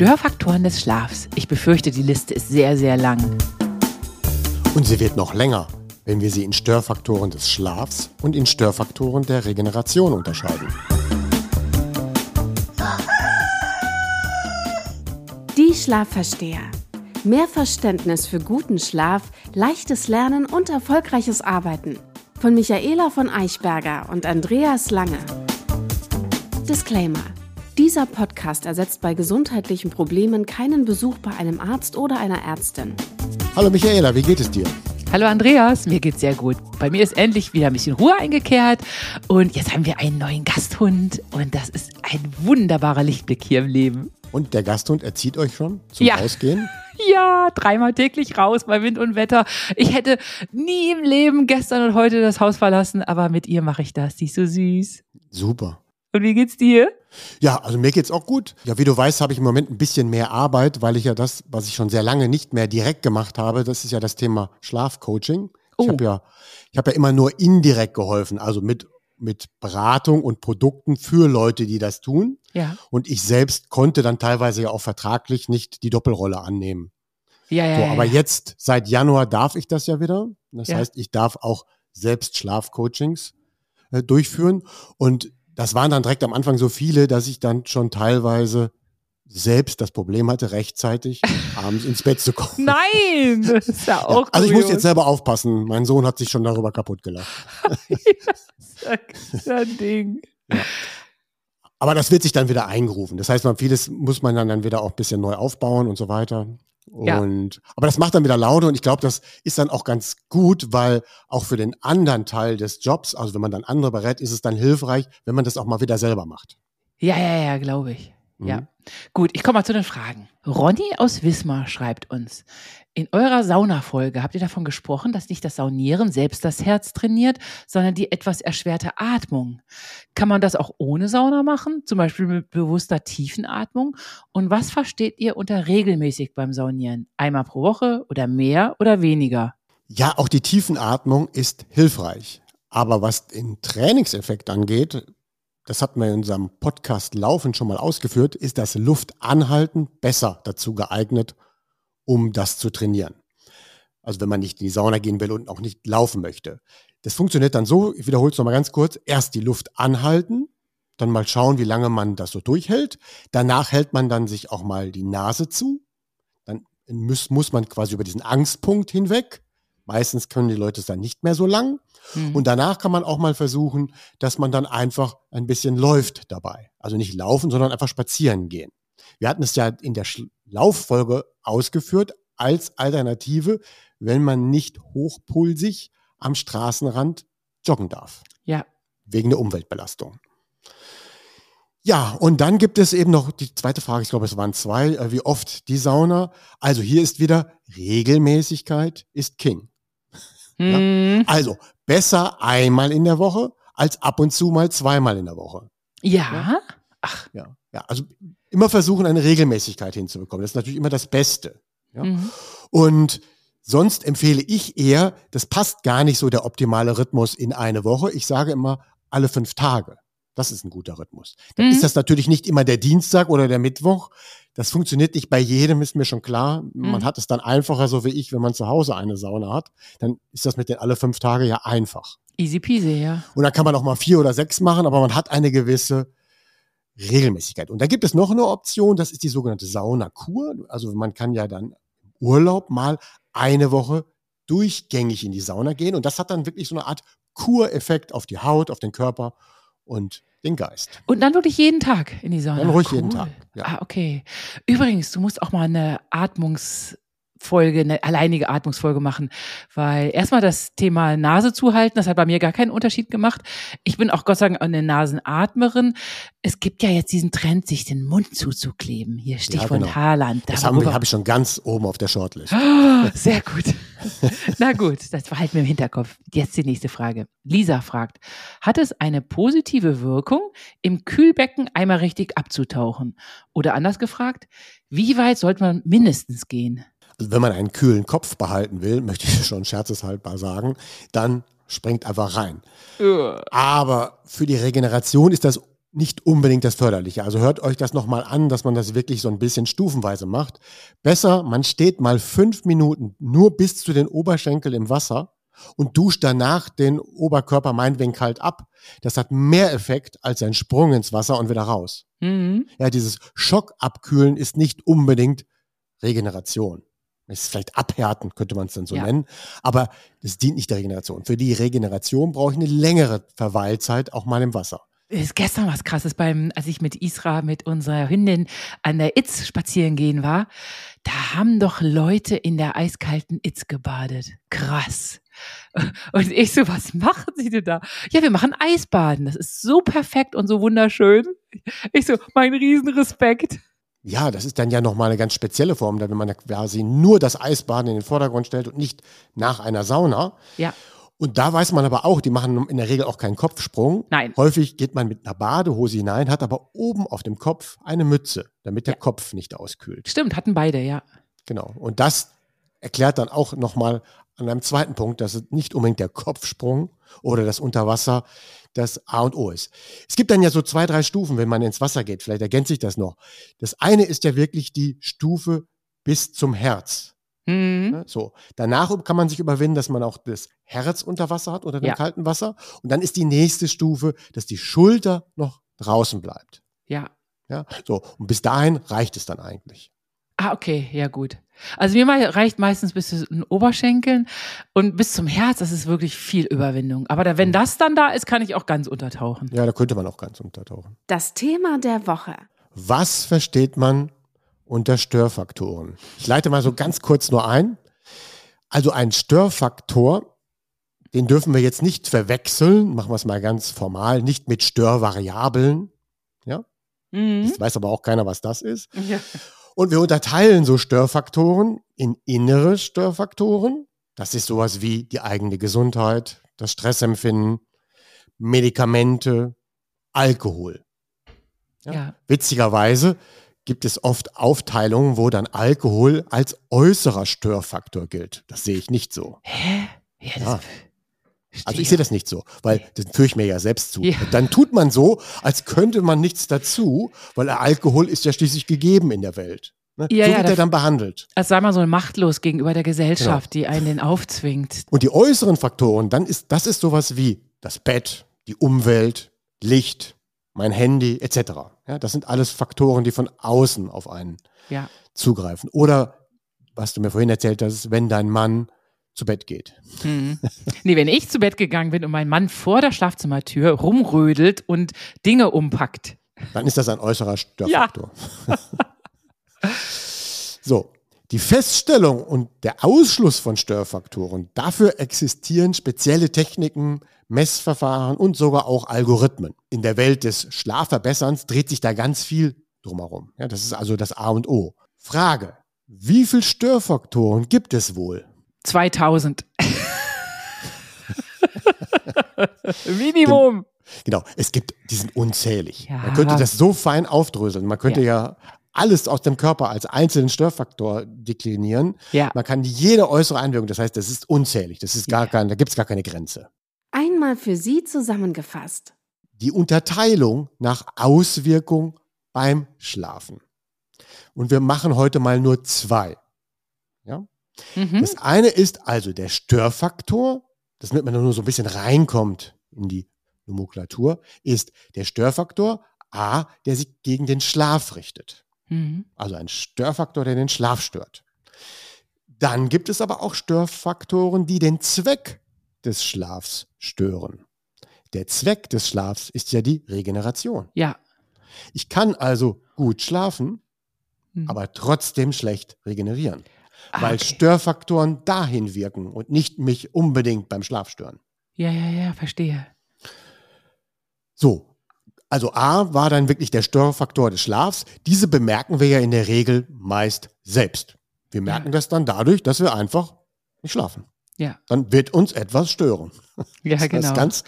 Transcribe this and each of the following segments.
Störfaktoren des Schlafs. Ich befürchte, die Liste ist sehr, sehr lang. Und sie wird noch länger, wenn wir sie in Störfaktoren des Schlafs und in Störfaktoren der Regeneration unterscheiden. Die Schlafversteher. Mehr Verständnis für guten Schlaf, leichtes Lernen und erfolgreiches Arbeiten. Von Michaela von Eichberger und Andreas Lange. Disclaimer. Dieser Podcast ersetzt bei gesundheitlichen Problemen keinen Besuch bei einem Arzt oder einer Ärztin. Hallo Michaela, wie geht es dir? Hallo Andreas, mir geht's sehr gut. Bei mir ist endlich wieder ein bisschen Ruhe eingekehrt und jetzt haben wir einen neuen Gasthund und das ist ein wunderbarer Lichtblick hier im Leben. Und der Gasthund erzieht euch schon zum Ja. Rausgehen? Ja, dreimal täglich raus bei Wind und Wetter. Ich hätte nie im Leben gestern und heute das Haus verlassen, aber mit ihr mache ich das. Die ist so süß. Super. Und wie geht's dir? Ja, also mir geht's auch gut. Ja, wie du weißt, habe ich im Moment ein bisschen mehr Arbeit, weil ich ja das, was ich schon sehr lange nicht mehr direkt gemacht habe, das ist ja das Thema Schlafcoaching. Oh. Ich habe ja, ich habe ja immer nur indirekt geholfen, also mit mit Beratung und Produkten für Leute, die das tun. Ja. Und ich selbst konnte dann teilweise ja auch vertraglich nicht die Doppelrolle annehmen. Ja, ja. So, aber ja. jetzt, seit Januar darf ich das ja wieder. Das Ja. heißt, ich darf auch selbst Schlafcoachings äh, durchführen. Und das waren dann direkt am Anfang so viele, dass ich dann schon teilweise selbst das Problem hatte, rechtzeitig abends ins Bett zu kommen. Nein, das ist ja Ja, auch also ich muss jetzt selber aufpassen. Mein Sohn hat sich schon darüber kaputt gelacht. Das ist ein Ding. Aber das wird sich dann wieder eingerufen. Das heißt, man, vieles muss man dann, dann wieder auch ein bisschen neu aufbauen und so weiter. Ja. Und, aber das macht dann wieder Laune und ich glaube, das ist dann auch ganz gut, weil auch für den anderen Teil des Jobs, also wenn man dann andere berät, ist es dann hilfreich, wenn man das auch mal wieder selber macht. Ja, ja, ja, glaube ich. Ja. Mhm. Gut, ich komme mal zu den Fragen. Ronny aus Wismar schreibt uns. In eurer Saunafolge habt ihr davon gesprochen, dass nicht das Saunieren selbst das Herz trainiert, sondern die etwas erschwerte Atmung. Kann man das auch ohne Sauna machen? Zum Beispiel mit bewusster Tiefenatmung? Und was versteht ihr unter regelmäßig beim Saunieren? Einmal pro Woche oder mehr oder weniger? Ja, auch die Tiefenatmung ist hilfreich. Aber was den Trainingseffekt angeht, das hatten wir in unserem Podcast Laufen schon mal ausgeführt, ist das Luftanhalten besser dazu geeignet, um das zu trainieren. Also wenn man nicht in die Sauna gehen will und auch nicht laufen möchte. Das funktioniert dann so, ich wiederhole es nochmal ganz kurz, erst die Luft anhalten, dann mal schauen, wie lange man das so durchhält. Danach hält man dann sich auch mal die Nase zu. Dann muss, muss man quasi über diesen Angstpunkt hinweg. Meistens können die Leute es dann nicht mehr so lang. Hm. Und danach kann man auch mal versuchen, dass man dann einfach ein bisschen läuft dabei. Also nicht laufen, sondern einfach spazieren gehen. Wir hatten es ja in der Sch- Lauffolge ausgeführt als Alternative, wenn man nicht hochpulsig am Straßenrand joggen darf. Ja. Wegen der Umweltbelastung. Ja, und dann gibt es eben noch die zweite Frage, ich glaube, es waren zwei, äh, wie oft die Sauna. Also hier ist wieder Regelmäßigkeit ist King. Hm. Also besser einmal in der Woche als ab und zu mal zweimal in der Woche. Ja. Ja, ja also immer versuchen, eine Regelmäßigkeit hinzubekommen. Das ist natürlich immer das Beste. Ja? Mhm. Und sonst empfehle ich eher, das passt gar nicht so der optimale Rhythmus in eine Woche. Ich sage immer alle fünf Tage. Das ist ein guter Rhythmus. Dann Mhm. ist das natürlich nicht immer der Dienstag oder der Mittwoch. Das funktioniert nicht bei jedem, ist mir schon klar. Man Mhm. hat es dann einfacher, so wie ich, wenn man zu Hause eine Sauna hat. Dann ist das mit den alle fünf Tage ja einfach. Easy peasy, ja. Und dann kann man auch mal vier oder sechs machen, aber man hat eine gewisse Regelmäßigkeit. Und da gibt es noch eine Option, das ist die sogenannte Saunakur. Also man kann ja dann im Urlaub mal eine Woche durchgängig in die Sauna gehen. Und das hat dann wirklich so eine Art Kureffekt auf die Haut, auf den Körper und den Geist. Und dann wirklich jeden Tag in die Sauna. Dann ruhig jeden Tag, ja. Ah, okay. Übrigens, du musst auch mal eine Atmungsfolge, eine alleinige Atmungsfolge machen, weil erstmal das Thema Nase zuhalten, das hat bei mir gar keinen Unterschied gemacht. Ich bin auch Gott sei Dank eine Nasenatmerin. Es gibt ja jetzt diesen Trend, sich den Mund zuzukleben. Hier Stichwort genau. Haarland. Das habe hab ich schon ganz oben auf der Shortlist. Ah, Sehr gut. Na gut, das behalten wir im Hinterkopf. Jetzt die nächste Frage. Lisa fragt, hat es eine positive Wirkung, im Kühlbecken einmal richtig abzutauchen? Oder anders gefragt, wie weit sollte man mindestens gehen? Also wenn man einen kühlen Kopf behalten will, möchte ich schon scherzeshalber sagen, dann springt einfach rein. Aber für die Regeneration ist das nicht unbedingt das Förderliche. Also hört euch das nochmal an, dass man das wirklich so ein bisschen stufenweise macht. Besser, man steht mal fünf Minuten nur bis zu den Oberschenkel im Wasser und duscht danach den Oberkörper meinetwegen kalt ab. Das hat mehr Effekt als ein Sprung ins Wasser und wieder raus. Mhm. Ja, dieses Schockabkühlen ist nicht unbedingt Regeneration. Es ist vielleicht abhärten, könnte man es dann so Ja. nennen. Aber es dient nicht der Regeneration. Für die Regeneration brauche ich eine längere Verweilzeit auch mal im Wasser. Ist gestern was krasses beim, als ich mit Isra, mit unserer Hündin an der Itz spazieren gehen war. Da haben doch Leute in der eiskalten Itz gebadet. Krass. Und ich so, was machen Sie denn da? Ja, wir machen Eisbaden. Das ist so perfekt und so wunderschön. Ich so, mein Riesenrespekt. Ja, das ist dann ja nochmal eine ganz spezielle Form, da wenn man quasi nur das Eisbaden in den Vordergrund stellt und nicht nach einer Sauna. Ja. Und da weiß man aber auch, die machen in der Regel auch keinen Kopfsprung. Nein. Häufig geht man mit einer Badehose hinein, hat aber oben auf dem Kopf eine Mütze, damit der Ja. Kopf nicht auskühlt. Stimmt, hatten beide, ja. Genau. Und das erklärt dann auch nochmal an einem zweiten Punkt, dass es nicht unbedingt der Kopfsprung oder das Unterwasser das A und O ist. Es gibt dann ja so zwei, drei Stufen, wenn man ins Wasser geht. Vielleicht ergänzt sich das noch. Das eine ist ja wirklich die Stufe bis zum Herz. Mhm. Ne? So. Danach kann man sich überwinden, dass man auch das Herz unter Wasser hat unter dem Ja. kalten Wasser. Und dann ist die nächste Stufe, dass die Schulter noch draußen bleibt. Ja. Ja, so. Und bis dahin reicht es dann eigentlich. Ah, okay, ja gut. Also mir reicht meistens bis zu den Oberschenkeln und bis zum Herz, das ist wirklich viel Überwindung. Aber da, wenn das dann da ist, kann ich auch ganz untertauchen. Ja, da könnte man auch ganz untertauchen. Das Thema der Woche. Was versteht man unter Störfaktoren? Ich leite mal so ganz kurz nur ein. Also ein Störfaktor, den dürfen wir jetzt nicht verwechseln, machen wir es mal ganz formal, nicht mit Störvariablen. Mhm. Jetzt weiß aber auch keiner, was das ist. Ja. Und wir unterteilen so Störfaktoren in innere Störfaktoren. Das ist sowas wie die eigene Gesundheit, das Stressempfinden, Medikamente, Alkohol. Ja. Ja. Witzigerweise gibt es oft Aufteilungen, wo dann Alkohol als äußerer Störfaktor gilt. Das sehe ich nicht so. Hä? Ja, das Ja. Also ich sehe das nicht so, weil das führe ich mir ja selbst zu. Ja. Dann tut man so, als könnte man nichts dazu, weil Alkohol ist ja schließlich gegeben in der Welt. Ne? Ja, so ja, wird er dann behandelt. Als sei man so machtlos gegenüber der Gesellschaft, Genau. die einen den aufzwingt. Und die äußeren Faktoren, dann ist das ist sowas wie das Bett, die Umwelt, Licht, mein Handy etc. Ja, das sind alles Faktoren, die von außen auf einen Ja. zugreifen. Oder was du mir vorhin erzählt hast, wenn dein Mann zu Bett geht. Hm. Nee, wenn ich zu Bett gegangen bin und mein Mann vor der Schlafzimmertür rumrödelt und Dinge umpackt. Dann ist das ein äußerer Störfaktor. so, die Feststellung und der Ausschluss von Störfaktoren, dafür existieren spezielle Techniken, Messverfahren und sogar auch Algorithmen. In der Welt des Schlafverbesserns dreht sich da ganz viel drumherum. Ja, das ist also das A und O. Frage, wie viele Störfaktoren gibt es wohl? 2000. Minimum. Genau, es gibt, die sind unzählig. Ja. Man könnte das so fein aufdröseln. Man könnte ja. Alles aus dem Körper als einzelnen Störfaktor deklinieren. Ja. Man kann jede äußere Einwirkung, das heißt, das ist unzählig. Das ist gar Ja. kein, da gibt es gar keine Grenze. Einmal für Sie zusammengefasst. Die Unterteilung nach Auswirkung beim Schlafen. Und wir machen heute mal nur zwei. Ja? Mhm. Das eine ist also der Störfaktor, das damit man nur so ein bisschen reinkommt in die Nomenklatur, ist der Störfaktor A, der sich gegen den Schlaf richtet. Mhm. Also ein Störfaktor, der den Schlaf stört. Dann gibt es aber auch Störfaktoren, die den Zweck des Schlafs stören. Der Zweck des Schlafs ist ja die Regeneration. Ja. Ich kann also gut schlafen, Mhm. aber trotzdem schlecht regenerieren, Ah, weil okay. Störfaktoren dahin wirken und nicht mich unbedingt beim Schlaf stören. Ja, ja, ja, verstehe. So, also A war dann wirklich der Störfaktor des Schlafs. Diese bemerken wir ja in der Regel meist selbst. Wir merken Ja. das dann dadurch, dass wir einfach nicht schlafen. Ja, Dann wird uns etwas stören. ja, Das genau. ist ganz,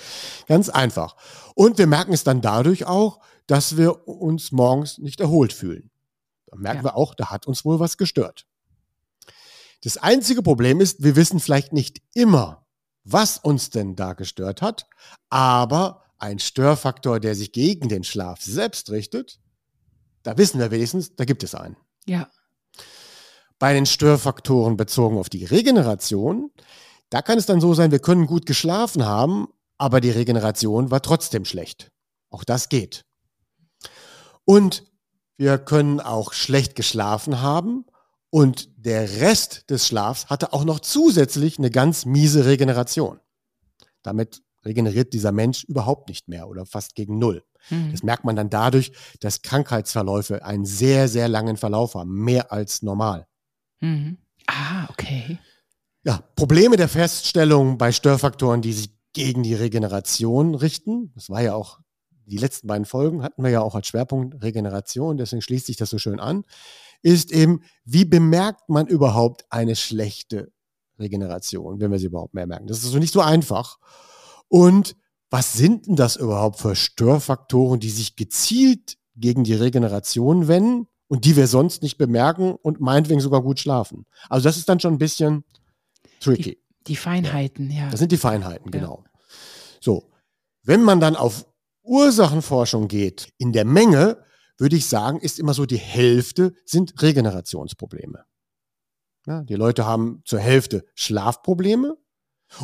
ganz einfach. Und wir merken es dann dadurch auch, dass wir uns morgens nicht erholt fühlen. Da merken Ja. wir auch, da hat uns wohl was gestört. Das einzige Problem ist, wir wissen vielleicht nicht immer, was uns denn da gestört hat, aber ein Störfaktor, der sich gegen den Schlaf selbst richtet, da wissen wir wenigstens, da gibt es einen. Ja. Bei den Störfaktoren bezogen auf die Regeneration, da kann es dann so sein, wir können gut geschlafen haben, aber die Regeneration war trotzdem schlecht. Auch das geht. Und wir können auch schlecht geschlafen haben und der Rest des Schlafs hatte auch noch zusätzlich eine ganz miese Regeneration. Damit regeneriert dieser Mensch überhaupt nicht mehr oder fast gegen Null. Mhm. Das merkt man dann dadurch, dass Krankheitsverläufe einen sehr, sehr langen Verlauf haben, mehr als normal. Mhm. Ah, okay. Ja, Probleme der Feststellung bei Störfaktoren, die sich gegen die Regeneration richten. Das war ja auch die letzten beiden Folgen hatten wir ja auch als Schwerpunkt Regeneration, deswegen schließt sich das so schön an, ist eben, wie bemerkt man überhaupt eine schlechte Regeneration, wenn wir sie überhaupt mehr merken. Das ist so nicht so einfach. Und was sind denn das überhaupt für Störfaktoren, die sich gezielt gegen die Regeneration wenden und die wir sonst nicht bemerken und meinetwegen sogar gut schlafen? Also das ist dann schon ein bisschen tricky. Die, die Feinheiten, ja. Das sind die Feinheiten, genau. Ja. So, wenn man dann auf Ursachenforschung geht, in der Menge, würde ich sagen, ist immer so die Hälfte sind Regenerationsprobleme. Ja, die Leute haben zur Hälfte Schlafprobleme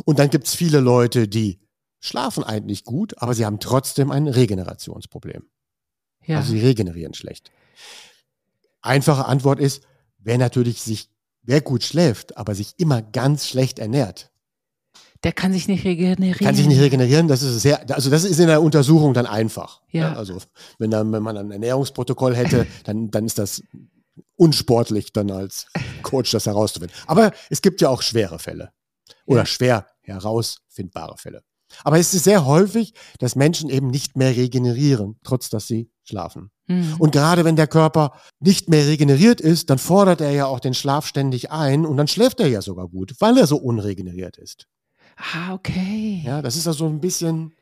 und dann gibt es viele Leute, die schlafen eigentlich gut, aber sie haben trotzdem ein Regenerationsproblem. Ja. Also sie regenerieren schlecht. Einfache Antwort ist, wer natürlich sich, wer gut schläft, aber sich immer ganz schlecht ernährt, der kann sich nicht regenerieren. Kann sich nicht regenerieren, das ist sehr, also das ist in der Untersuchung dann einfach. Ja. Also wenn, dann, wenn man ein Ernährungsprotokoll hätte, dann, dann ist das unsportlich, dann als Coach das herauszufinden. Aber es gibt ja auch schwere Fälle oder ja. schwer herausfindbare Fälle. Aber es ist sehr häufig, dass Menschen eben nicht mehr regenerieren, trotz dass sie schlafen. Mhm. Und gerade wenn der Körper nicht mehr regeneriert ist, dann fordert er ja auch den Schlaf ständig ein und dann schläft er ja sogar gut, weil er so unregeneriert ist. Ah, okay. Ja, das ist also ein bisschen.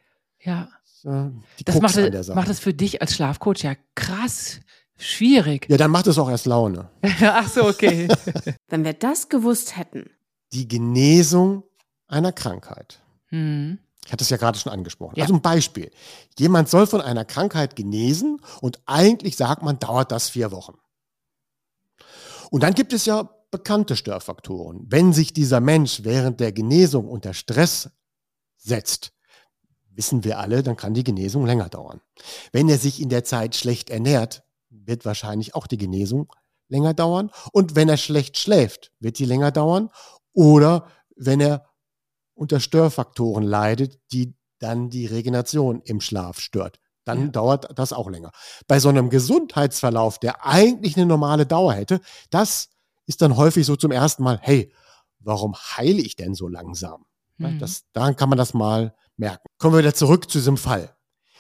Ja. Äh, das macht, macht es für dich als Schlafcoach ja krass schwierig. Ja, dann macht es auch erst Laune. Ach so, okay. Wenn wir das gewusst hätten. Die Genesung einer Krankheit. Mhm. Ich hatte es ja gerade schon angesprochen. Ja. Also ein Beispiel. Jemand soll von einer Krankheit genesen und eigentlich sagt man, dauert das vier Wochen. Und dann gibt es ja bekannte Störfaktoren. Wenn sich dieser Mensch während der Genesung unter Stress setzt, wissen wir alle, dann kann die Genesung länger dauern. Wenn er sich in der Zeit schlecht ernährt, wird wahrscheinlich auch die Genesung länger dauern. Und wenn er schlecht schläft, wird die länger dauern. Oder wenn er unter Störfaktoren leidet, die dann die Regeneration im Schlaf stört. Dann ja. dauert das auch länger. Bei so einem Gesundheitsverlauf, der eigentlich eine normale Dauer hätte, das ist dann häufig so zum ersten Mal, hey, warum heile ich denn so langsam? Mhm. Das, daran kann man das mal merken. Kommen wir wieder zurück zu diesem Fall.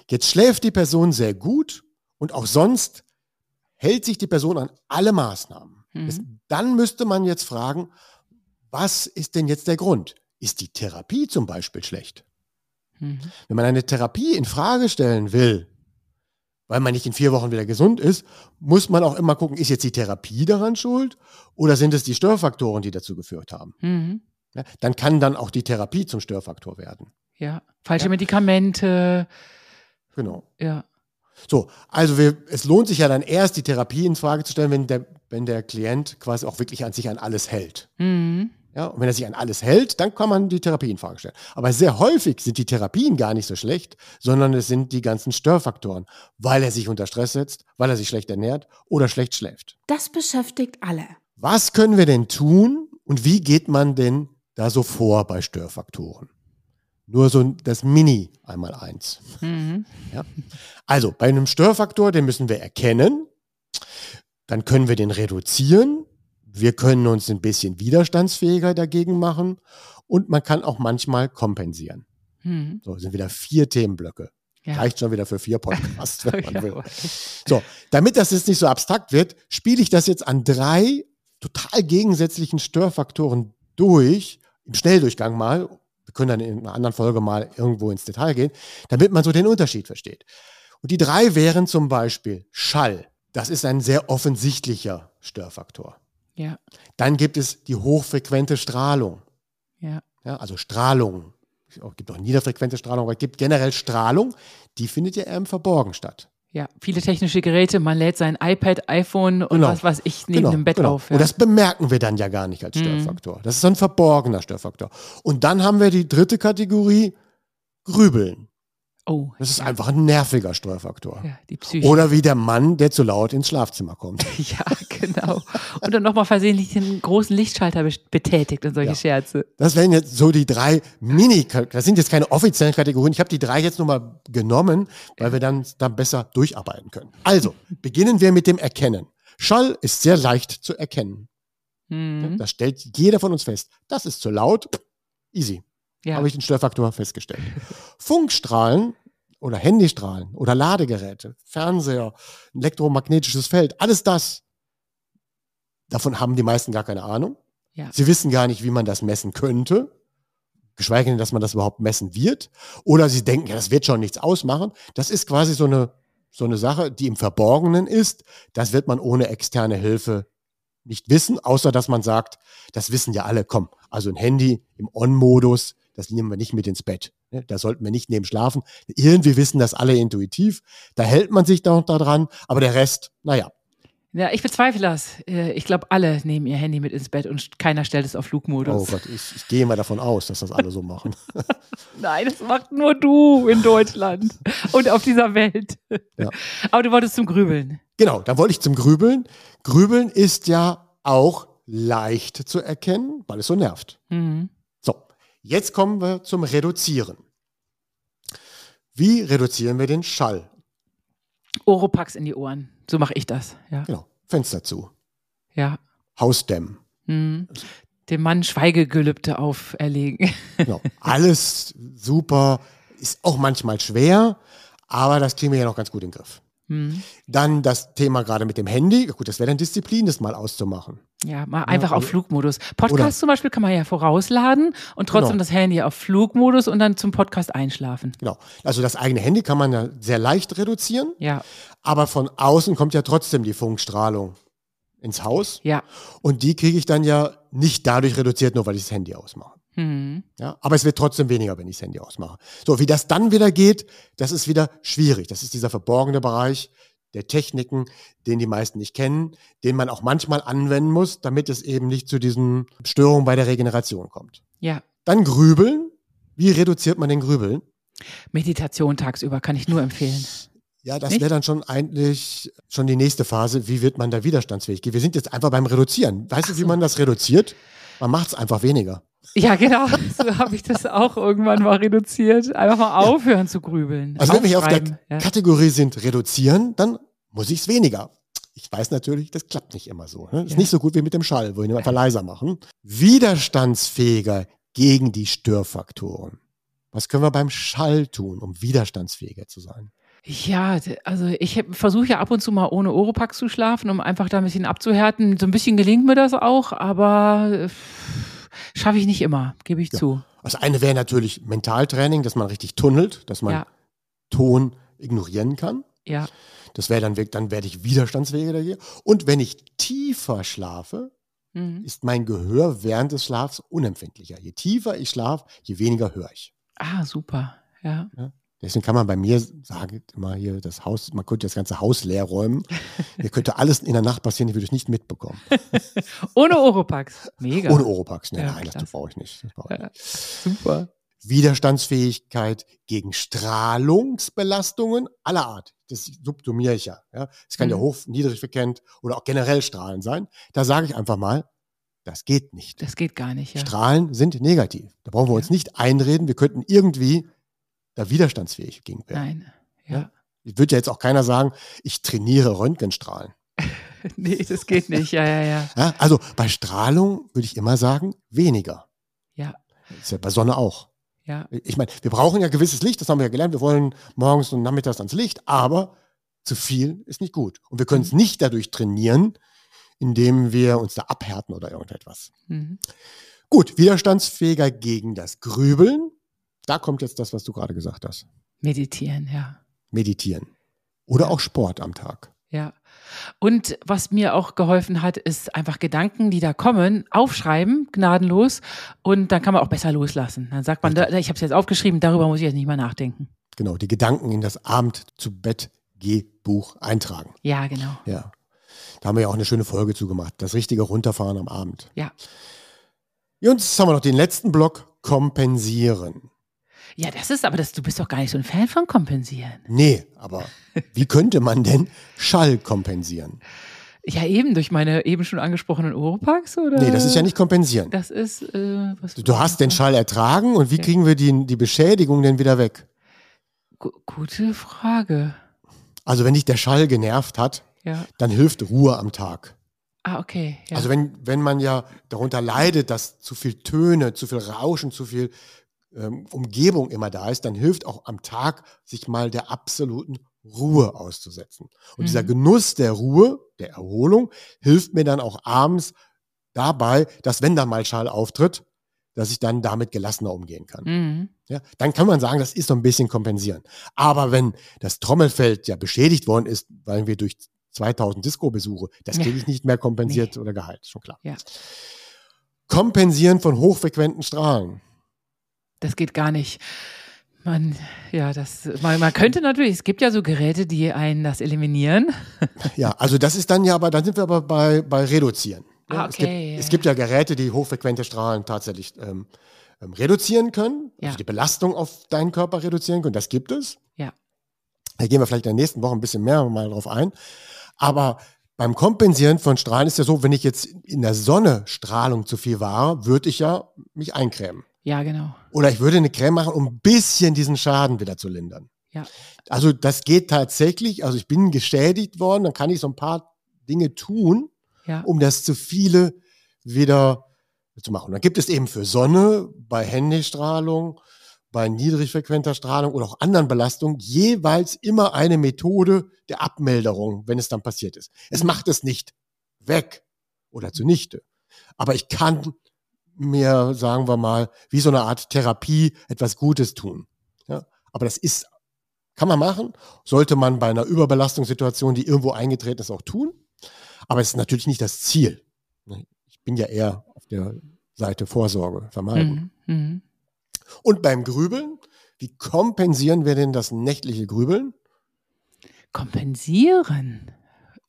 Jetzt schläft die Person sehr gut und auch sonst hält sich die Person an alle Maßnahmen. Mhm. Dann müsste man jetzt fragen, was ist denn jetzt der Grund? Ist die Therapie zum Beispiel schlecht? Mhm. Wenn man eine Therapie in Frage stellen will, weil man nicht in vier Wochen wieder gesund ist, muss man auch immer gucken, ist jetzt die Therapie daran schuld oder sind es die Störfaktoren, die dazu geführt haben? Mhm. Ja, dann kann dann auch die Therapie zum Störfaktor werden. Ja, falsche ja. Medikamente. Genau. Ja. So, also wir, es lohnt sich ja dann erst, die Therapie in Frage zu stellen, wenn der, wenn der Klient quasi auch wirklich an sich an alles hält. Mhm. Ja, und wenn er sich an alles hält, dann kann man die Therapie in Frage stellen. Aber sehr häufig sind die Therapien gar nicht so schlecht, sondern es sind die ganzen Störfaktoren, weil er sich unter Stress setzt, weil er sich schlecht ernährt oder schlecht schläft. Das beschäftigt alle. Was können wir denn tun und wie geht man denn da so vor bei Störfaktoren? Nur so das Mini einmal eins. Mhm. Ja? Also bei einem Störfaktor, den müssen wir erkennen. Dann können wir den reduzieren wir können uns ein bisschen widerstandsfähiger dagegen machen und man kann auch manchmal kompensieren. Hm. So sind wieder vier Themenblöcke. Ja. Reicht schon wieder für vier Podcasts, wenn man will. So, damit das jetzt nicht so abstrakt wird, spiele ich das jetzt an drei total gegensätzlichen Störfaktoren durch, im Schnelldurchgang mal. Wir können dann in einer anderen Folge mal irgendwo ins Detail gehen, damit man so den Unterschied versteht. Und die drei wären zum Beispiel Schall. Das ist ein sehr offensichtlicher Störfaktor. Ja. Dann gibt es die hochfrequente Strahlung. Ja. ja also Strahlung es gibt auch niederfrequente Strahlung, aber es gibt generell Strahlung, die findet ja eher im Verborgen statt. Ja, viele technische Geräte, man lädt sein iPad, iPhone und Genau. was weiß ich neben Genau, dem Bett genau. auf. Ja. Und das bemerken wir dann ja gar nicht als Mhm. Störfaktor. Das ist ein verborgener Störfaktor. Und dann haben wir die dritte Kategorie, Grübeln. Oh, Das ist einfach ein nerviger Störfaktor. ja, die Psyche. Oder wie der Mann, der zu laut ins Schlafzimmer kommt. Ja, genau. Und dann nochmal versehentlich den großen Lichtschalter be- betätigt und solche Ja. Scherze. Das wären jetzt so die drei Mini, das sind jetzt keine offiziellen Kategorien. Ich habe die drei jetzt nochmal genommen, weil wir dann da besser durcharbeiten können. Also, beginnen wir mit dem Erkennen. Schall ist sehr leicht zu erkennen. Mhm. Das stellt jeder von uns fest. Das ist zu laut. Easy. Ja. Habe ich den Störfaktor festgestellt. Funkstrahlen oder Handystrahlen oder Ladegeräte, Fernseher, elektromagnetisches Feld, alles das. Davon haben die meisten gar keine Ahnung. Ja. Sie wissen gar nicht, wie man das messen könnte. Geschweige denn, dass man das überhaupt messen wird. Oder sie denken, ja, das wird schon nichts ausmachen. Das ist quasi so eine, so eine Sache, die im Verborgenen ist. Das wird man ohne externe Hilfe nicht wissen, außer dass man sagt, das wissen ja alle, komm, also ein Handy im On-Modus, das nehmen wir nicht mit ins Bett. Ne? Da sollten wir nicht neben schlafen. Irgendwie wissen das alle intuitiv. Da hält man sich doch daran, aber der Rest, naja. ja, ich bezweifle das. Äh, Ich glaube, alle nehmen ihr Handy mit ins Bett und keiner stellt es auf Flugmodus. Oh Gott, ich, ich gehe mal davon aus, dass das alle so machen. Nein, das macht nur du in Deutschland und auf dieser Welt. Ja. Aber du wolltest zum Grübeln. Genau, dann wollte ich zum Grübeln. Grübeln ist ja auch leicht zu erkennen, weil es so nervt. Mhm. Jetzt kommen wir zum Reduzieren. Wie reduzieren wir den Schall? Oropax in die Ohren. So mache ich das. Ja. Genau, Fenster zu, ja. Hausdämmen. Mhm. Dem Mann Schweigegelübde auferlegen. Genau, alles super, ist auch manchmal schwer, aber das kriegen wir ja noch ganz gut in den Griff. Mhm. Dann das Thema gerade mit dem Handy. Gut, das wäre dann Disziplin, das mal auszumachen. Ja, mal einfach oder- auf Flugmodus. Podcast oder- zum Beispiel kann man ja vorausladen und trotzdem Genau. das Handy auf Flugmodus und dann zum Podcast einschlafen. Genau. Also das eigene Handy kann man ja sehr leicht reduzieren, Ja, aber von außen kommt ja trotzdem die Funkstrahlung ins Haus. ja. Und die kriege ich dann ja nicht dadurch reduziert, nur weil ich das Handy ausmache. Mhm. Ja, aber es wird trotzdem weniger, wenn ich das Handy ausmache. So, wie das dann wieder geht, das ist wieder schwierig. Das ist dieser verborgene Bereich der Techniken, den die meisten nicht kennen, den man auch manchmal anwenden muss, damit es eben nicht zu diesen Störungen bei der Regeneration kommt. Ja. Dann Grübeln. Wie reduziert man den Grübeln? Meditation tagsüber kann ich nur empfehlen. Ja, das wäre dann schon eigentlich schon die nächste Phase. Wie wird man da widerstandsfähig? Wir sind jetzt einfach beim Reduzieren. Weißt du, wie man das reduziert? Man macht es einfach weniger. Ja, genau. So habe ich das auch irgendwann mal reduziert. Einfach mal aufhören zu grübeln. Also wenn wir hier auf der ja. Kategorie sind reduzieren, dann muss ich es weniger. Ich weiß natürlich, das klappt nicht immer so. Ne? Ist Ja. nicht so gut wie mit dem Schall, wo wir ihn einfach leiser machen. Widerstandsfähiger gegen die Störfaktoren. Was können wir beim Schall tun, um widerstandsfähiger zu sein? Ja, also ich versuche ja ab und zu mal ohne Oropax zu schlafen, um einfach da ein bisschen abzuhärten. So ein bisschen gelingt mir das auch, aber äh, schaffe ich nicht immer, gebe ich Ja. zu. Das eine wäre natürlich Mentaltraining, dass man richtig tunnelt, dass man Ja. Ton ignorieren kann. Ja, Das wäre dann, dann werde ich widerstandsfähiger hier. Und wenn ich tiefer schlafe, mhm. ist mein Gehör während des Schlafs unempfindlicher. Je tiefer ich schlafe, je weniger höre ich. Ah, super. Ja. Deswegen kann man bei mir sagen, immer hier das Haus, man könnte das ganze Haus leer räumen. Hier könnte alles in der Nacht passieren, ich würde es nicht mitbekommen. Ohne Oropax. Mega. Ohne Oropax. Nee, Ja, nein, das klasse. brauche ich nicht. Das brauche ich Ja. nicht. Super. Widerstandsfähigkeit gegen Strahlungsbelastungen aller Art. Das subsumiere ich ja. ja. Es kann ja Mhm. hoch, niedrig frequent oder auch generell Strahlen sein. Da sage ich einfach mal, das geht nicht. Das geht gar nicht, ja. Strahlen sind negativ. Da brauchen wir uns nicht einreden, wir könnten irgendwie da widerstandsfähig gegen werden. Nein. Ja. Ich würde ja jetzt auch keiner sagen, ich trainiere Röntgenstrahlen. Nee, das geht nicht. Ja, ja, ja. Ja, also bei Strahlung würde ich immer sagen, weniger. Ja. Das ist ja bei Sonne auch. Ja. Ich meine, wir brauchen ja gewisses Licht, das haben wir ja gelernt. Wir wollen morgens und nachmittags ans Licht, aber zu viel ist nicht gut. Und wir können es nicht dadurch trainieren, indem wir uns da abhärten oder irgendetwas. Mhm. Gut, widerstandsfähiger gegen das Grübeln. Da kommt jetzt das, was du gerade gesagt hast. Meditieren, ja. Meditieren. Oder auch Sport am Tag. Ja. Und was mir auch geholfen hat, ist einfach Gedanken, die da kommen, aufschreiben, gnadenlos. Und dann kann man auch besser loslassen. Dann sagt man, da, ich habe es jetzt aufgeschrieben, darüber muss ich jetzt nicht mehr nachdenken. Genau, die Gedanken in das Abend zu Bett Gehbuch eintragen. Ja, genau. Ja. Da haben wir ja auch eine schöne Folge zugemacht. Das richtige Runterfahren am Abend. Ja. Und jetzt haben wir noch den letzten Block, kompensieren. Ja, das ist aber das, du bist doch gar nicht so ein Fan von kompensieren. Nee, aber wie könnte man denn Schall kompensieren? Ja, eben durch meine eben schon angesprochenen Oropax, oder? Nee, das ist ja nicht kompensieren. Das ist, äh, was Du, du hast den Schall ertragen und wie kriegen wir die, die Beschädigung denn wieder weg? Gu- Gute Frage. Also wenn dich der Schall genervt hat, Ja. dann hilft Ruhe am Tag. Ah, okay. Ja. Also wenn, wenn man ja darunter leidet, dass zu viel Töne, zu viel Rauschen, zu viel ähm, Umgebung immer da ist, dann hilft auch am Tag, sich mal der absoluten Ruhe auszusetzen. Und dieser Mhm. Genuss der Ruhe, der Erholung, hilft mir dann auch abends dabei, dass wenn da mal Schall auftritt, dass ich dann damit gelassener umgehen kann. mhm. Ja, dann kann man sagen, das ist so ein bisschen kompensieren. Aber wenn das Trommelfeld ja beschädigt worden ist, weil wir durch 2000 Disco-Besuche, das Ja. kriege ich nicht mehr kompensiert oder geheilt, schon klar. Ja. Kompensieren von hochfrequenten Strahlen. Das geht gar nicht. Man, ja, das, man, man könnte natürlich, es gibt ja so Geräte, die einen das eliminieren. Ja, also das ist dann ja, aber dann sind wir aber bei, bei Reduzieren. Ah, es, gibt, okay, ja. es gibt ja Geräte, die hochfrequente Strahlen tatsächlich ähm, ähm, reduzieren können, Ja. also die Belastung auf deinen Körper reduzieren können. Das gibt es. Ja. Da gehen wir vielleicht in der nächsten Woche ein bisschen mehr mal drauf ein. Aber beim Kompensieren von Strahlen ist ja so, wenn ich jetzt in der Sonne Strahlung zu viel war, würde ich ja mich eincremen. Ja, genau. Oder ich würde eine Creme machen, um ein bisschen diesen Schaden wieder zu lindern. Ja. Also das geht tatsächlich. Also ich bin geschädigt worden, dann kann ich so ein paar Dinge tun, Ja. um das zu viele wieder zu machen. Dann gibt es eben für Sonne, bei Handystrahlung, bei niedrigfrequenter Strahlung oder auch anderen Belastungen jeweils immer eine Methode der Abmilderung, wenn es dann passiert ist. Es macht es nicht weg oder zunichte. Aber ich kann mir, sagen wir mal, wie so eine Art Therapie etwas Gutes tun. Ja? Aber das ist, kann man machen, sollte man bei einer Überbelastungssituation, die irgendwo eingetreten ist, auch tun. Aber es ist natürlich nicht das Ziel. Ich bin ja eher auf der Seite Vorsorge, vermeiden. Mhm. Mhm. Und beim Grübeln, wie kompensieren wir denn das nächtliche Grübeln? Kompensieren.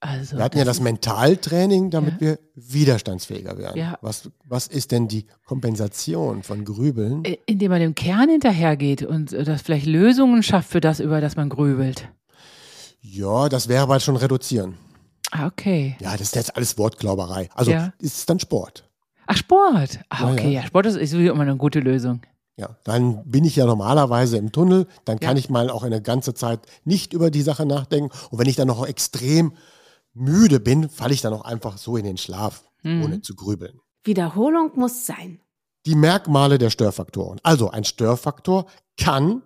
Also, Wir hatten ja das Mentaltraining, damit Ja. wir widerstandsfähiger werden. Ja. Was, was ist denn die Kompensation von Grübeln? Indem man dem Kern hinterhergeht und äh, das vielleicht Lösungen schafft für das, über das man grübelt. Ja, das wäre aber schon reduzieren. Ah, okay. Ja, das ist jetzt alles Wortglauberei. Also Ja. ist es dann Sport. Ach, Sport. Ah, okay. ja. Sport ist, ist immer eine gute Lösung. Ja, dann bin ich ja normalerweise im Tunnel, dann kann ich mal auch eine ganze Zeit nicht über die Sache nachdenken. Und wenn ich dann noch extrem müde bin, falle ich dann auch einfach so in den Schlaf, Mhm. ohne zu grübeln. Wiederholung muss sein. Die Merkmale der Störfaktoren. Also ein Störfaktor kann,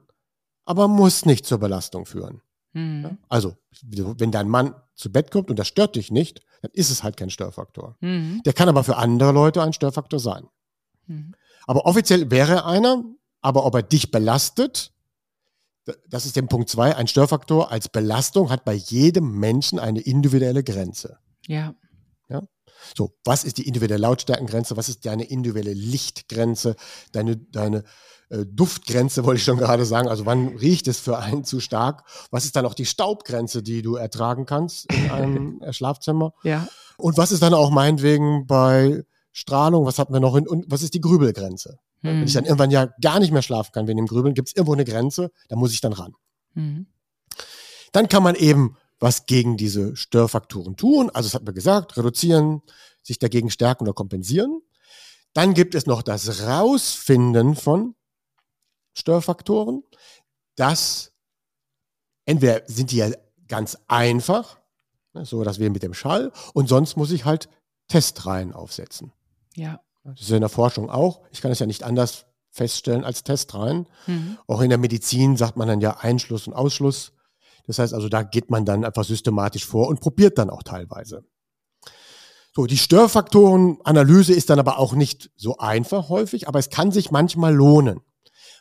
aber muss nicht zur Belastung führen. Mhm. Also, wenn dein Mann zu Bett kommt und das stört dich nicht, dann ist es halt kein Störfaktor. Mhm. Der kann aber für andere Leute ein Störfaktor sein. Mhm. Aber offiziell wäre er einer, aber ob er dich belastet, das ist der Punkt zwei. ein Störfaktor als Belastung hat bei jedem Menschen eine individuelle Grenze. Ja. So, was ist die individuelle Lautstärkengrenze? Was ist deine individuelle Lichtgrenze? Deine, deine äh, Duftgrenze, wollte ich schon gerade sagen. Also wann riecht es für einen zu stark? Was ist dann auch die Staubgrenze, die du ertragen kannst in einem Schlafzimmer? Ja. Und was ist dann auch meinetwegen bei Strahlung? Was hatten wir noch? In, und was ist die Grübelgrenze? Wenn ich dann irgendwann ja gar nicht mehr schlafen kann wegen dem Grübeln, gibt es irgendwo eine Grenze, da muss ich dann ran. Mhm. Dann kann man eben was gegen diese Störfaktoren tun. Also das hat man gesagt, reduzieren, sich dagegen stärken oder kompensieren. Dann gibt es noch das Rausfinden von Störfaktoren. Das entweder sind die ja ganz einfach, ne, so dass wir mit dem Schall, und sonst muss ich halt Testreihen aufsetzen. Ja. Das ist ja in der Forschung auch. Ich kann es ja nicht anders feststellen als Testreihen. Mhm. Auch in der Medizin sagt man dann ja Einschluss und Ausschluss. Das heißt also, da geht man dann einfach systematisch vor und probiert dann auch teilweise. So, die Störfaktorenanalyse ist dann aber auch nicht so einfach häufig, aber es kann sich manchmal lohnen.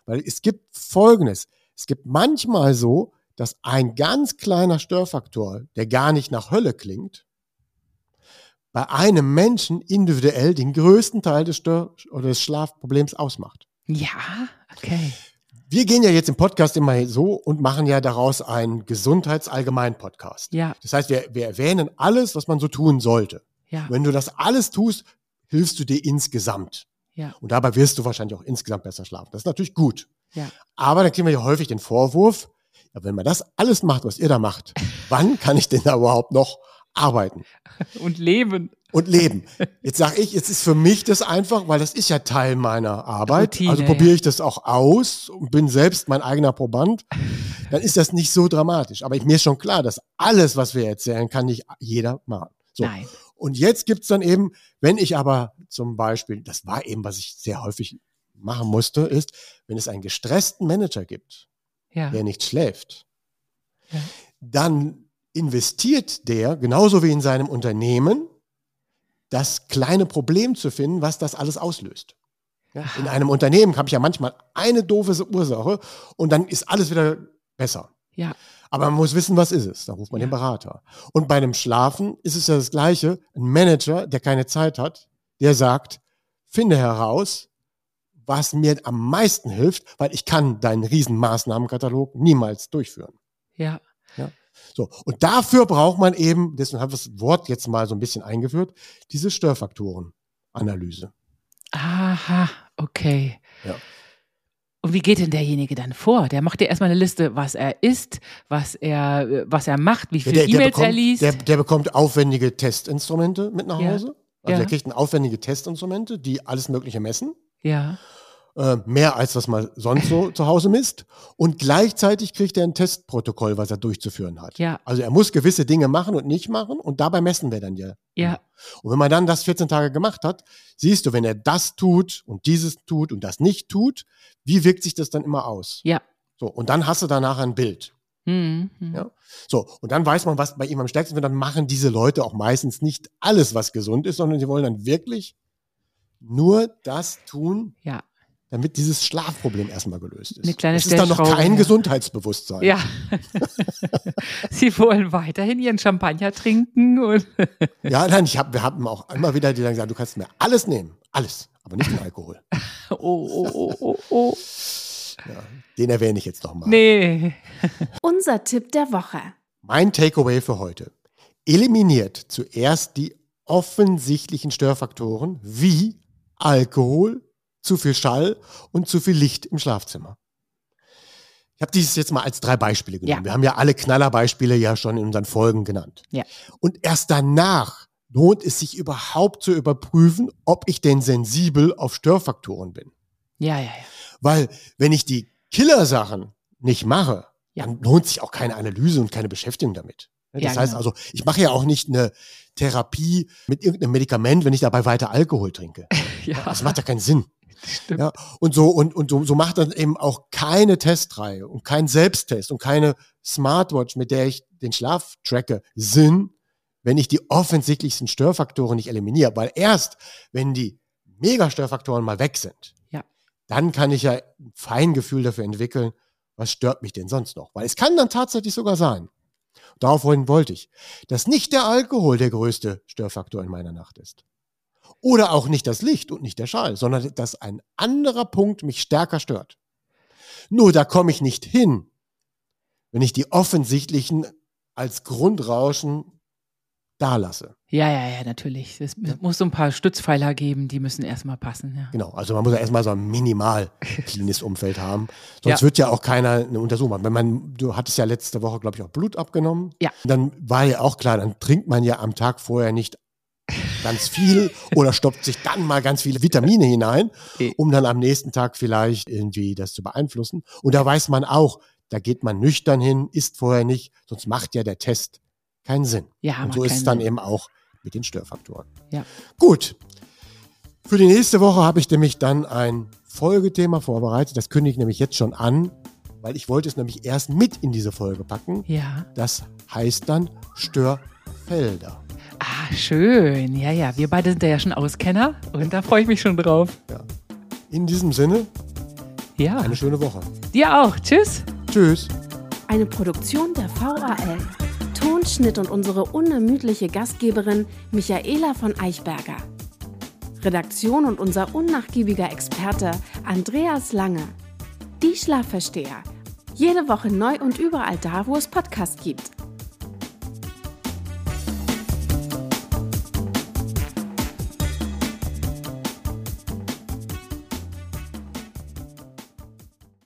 Weil es gibt Folgendes. Es gibt manchmal so, dass ein ganz kleiner Störfaktor, der gar nicht nach Hölle klingt, bei einem Menschen individuell den größten Teil des Stör- oder des Schlafproblems ausmacht. Ja, okay. Wir gehen ja jetzt im Podcast immer so und machen ja daraus einen Gesundheitsallgemein-Podcast. Ja, Das heißt, wir, wir erwähnen alles, was man so tun sollte. ja, Wenn du das alles tust, hilfst du dir insgesamt. ja, Und dabei wirst du wahrscheinlich auch insgesamt besser schlafen. Das ist natürlich gut. ja. Aber dann kriegen wir ja häufig den Vorwurf, ja, wenn man das alles macht, was ihr da macht, wann kann ich denn da überhaupt noch arbeiten Und leben. und leben? Jetzt sage ich, jetzt ist für mich das einfach, weil das ist ja Teil meiner Arbeit. Routine, also probiere ich das auch aus und bin selbst mein eigener Proband. Dann ist das nicht so dramatisch. Aber ich, mir ist schon klar, dass alles, was wir erzählen, kann nicht jeder machen. So. Nein. Und jetzt gibt's dann eben, wenn ich aber zum Beispiel, das war eben, was ich sehr häufig machen musste, ist, wenn es einen gestressten Manager gibt, Ja, der nicht schläft, Ja. dann investiert der, genauso wie in seinem Unternehmen, das kleine Problem zu finden, was das alles auslöst. Ja, in einem Unternehmen habe ich ja manchmal eine doofe Ursache und dann ist alles wieder besser. ja, Aber man muss wissen, was ist es. Da ruft man Ja. den Berater. Und bei dem Schlafen ist es ja das Gleiche. Ein Manager, der keine Zeit hat, der sagt, finde heraus, was mir am meisten hilft, weil ich kann deinen riesen Maßnahmenkatalog niemals durchführen. ja. So. Und dafür braucht man eben, deswegen habe ich das Wort jetzt mal so ein bisschen eingeführt, diese Störfaktorenanalyse. Aha, okay. Ja. Und wie geht denn derjenige dann vor? Der macht ja erstmal eine Liste, was er isst, was er, was er macht, wie viele E-Mails er liest. der, der bekommt aufwendige Testinstrumente mit nach Ja. Hause. Also Ja. der kriegt aufwendige Testinstrumente, die alles Mögliche messen. ja, äh, mehr als was man sonst so zu Hause misst. Und gleichzeitig kriegt er ein Testprotokoll, was er durchzuführen hat. ja, Also er muss gewisse Dinge machen und nicht machen und dabei messen wir dann ja. ja, Und wenn man dann das 14 Tage gemacht hat, siehst du, wenn er das tut und dieses tut und das nicht tut, wie wirkt sich das dann immer aus? ja. So, und dann hast du danach ein Bild. Mhm. mhm. Ja. So, und dann weiß man, was bei ihm am stärksten wird. Dann machen diese Leute auch meistens nicht alles, was gesund ist, sondern sie wollen dann wirklich nur das tun, Ja. Damit dieses Schlafproblem erstmal gelöst ist. Eine kleine das ist dann noch kein ja. Gesundheitsbewusstsein. Ja. Sie wollen weiterhin ihren Champagner trinken und Ja, nein, ich hab, wir haben auch immer wieder die dann gesagt, du kannst mir alles nehmen, alles, aber nicht den Alkohol. oh, oh, oh, oh, oh. Ja, den erwähne ich jetzt nochmal. Nee. Unser Tipp der Woche. Mein Takeaway für heute. Eliminiert zuerst die offensichtlichen Störfaktoren wie Alkohol, zu viel Schall und zu viel Licht im Schlafzimmer. Ich habe dieses jetzt mal als drei Beispiele genommen. Ja. Wir haben ja alle Knallerbeispiele ja schon in unseren Folgen genannt. Ja. Und erst danach lohnt es sich überhaupt zu überprüfen, ob ich denn sensibel auf Störfaktoren bin. Ja, ja, ja. Weil wenn ich die Killersachen nicht mache, Ja. dann lohnt sich auch keine Analyse und keine Beschäftigung damit. Das Ja, heißt genau. also, ich mache ja auch nicht eine Therapie mit irgendeinem Medikament, wenn ich dabei weiter Alkohol trinke. Ja, Das macht ja keinen Sinn. Stimmt. Ja, und so, und, und so, so macht dann eben auch keine Testreihe und kein Selbsttest und keine Smartwatch, mit der ich den Schlaf tracke, Sinn, wenn ich die offensichtlichsten Störfaktoren nicht eliminiere. Weil erst, wenn die Megastörfaktoren mal weg sind, Ja. dann kann ich ja ein Feingefühl dafür entwickeln, was stört mich denn sonst noch. Weil es kann dann tatsächlich sogar sein, daraufhin wollte ich, dass nicht der Alkohol der größte Störfaktor in meiner Nacht ist. Oder auch nicht das Licht und nicht der Schall, sondern dass ein anderer Punkt mich stärker stört. Nur da komme ich nicht hin, wenn ich die offensichtlichen als Grundrauschen dalasse. Ja, ja, ja, natürlich. Es muss so ein paar Stützpfeiler geben, die müssen erstmal passen. Ja. Genau, also man muss ja erstmal so ein minimal cleanes Umfeld haben. Sonst Ja. wird ja auch keiner eine Untersuchung machen. Wenn man, du hattest ja letzte Woche, glaube ich, auch Blut abgenommen. Ja. Dann war ja auch klar, dann trinkt man ja am Tag vorher nicht ganz viel oder stoppt sich dann mal ganz viele Vitamine hinein, um dann am nächsten Tag vielleicht irgendwie das zu beeinflussen. Und da weiß man auch, da geht man nüchtern hin, isst vorher nicht, sonst macht ja der Test keinen Sinn. Ja, Und so ist es dann Sinn. eben auch mit den Störfaktoren. Ja. Gut. Für die nächste Woche habe ich nämlich dann ein Folgethema vorbereitet. Das kündige ich nämlich jetzt schon an, weil ich wollte es nämlich erst mit in diese Folge packen. Ja. Das heißt dann Störfelder. Ah, schön. Ja, ja. Wir beide sind da ja schon Auskenner und da freue ich mich schon drauf. In diesem Sinne, Ja. eine schöne Woche. Dir auch. Tschüss. Tschüss. Eine Produktion der VAL. Tonschnitt und unsere unermüdliche Gastgeberin Michaela von Eichberger. Redaktion und unser unnachgiebiger Experte Andreas Lange. Die Schlafversteher. Jede Woche neu und überall da, wo es Podcasts gibt.